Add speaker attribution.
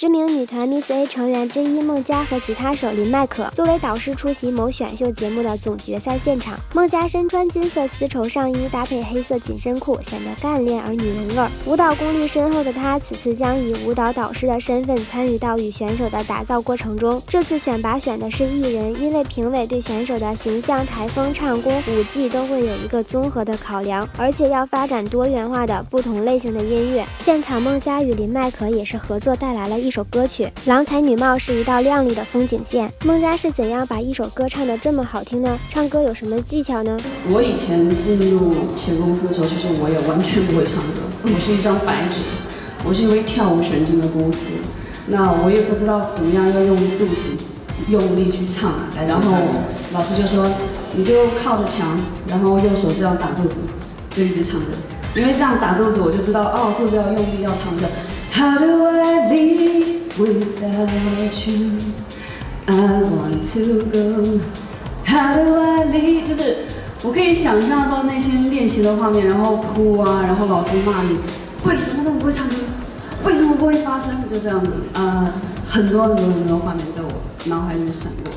Speaker 1: 知名女团 Miss A 成员之一孟佳和吉他手林迈可作为导师出席某选秀节目的总决赛现场。孟佳身穿金色丝绸上衣，搭配黑色紧身裤，显得干练而女人味儿。舞蹈功力深厚的她，此次将以舞蹈导师的身份参与到与选手的打造过程中。这次选拔选的是艺人，因为评委对选手的形象、台风、唱功、舞技都会有一个综合的考量，而且要发展多元化的不同类型的音乐。现场孟佳与林迈可也是合作带来了一首歌曲，郎才女貌是一道亮丽的风景线。孟佳是怎样把一首歌唱得这么好听呢？唱歌有什么技巧呢？
Speaker 2: 我以前进入前公司的时候，其实我也完全不会唱歌，我是一张白纸。我是因为跳舞选进的公司，那我也不知道怎么样要用肚子用力去唱，然后老师就说你就靠着墙，然后右手这样打肚子，就一直唱歌。因为这样打肚子，我就知道哦，肚子要用力要唱着。How do I live without you? I want to go. How do I live? 就是我可以想象到那些练习的画面，然后哭啊，然后老师骂你，为什么都不会唱歌？为什么不会发声？就这样子，呃，很多很多很多画面在我脑海里面闪过。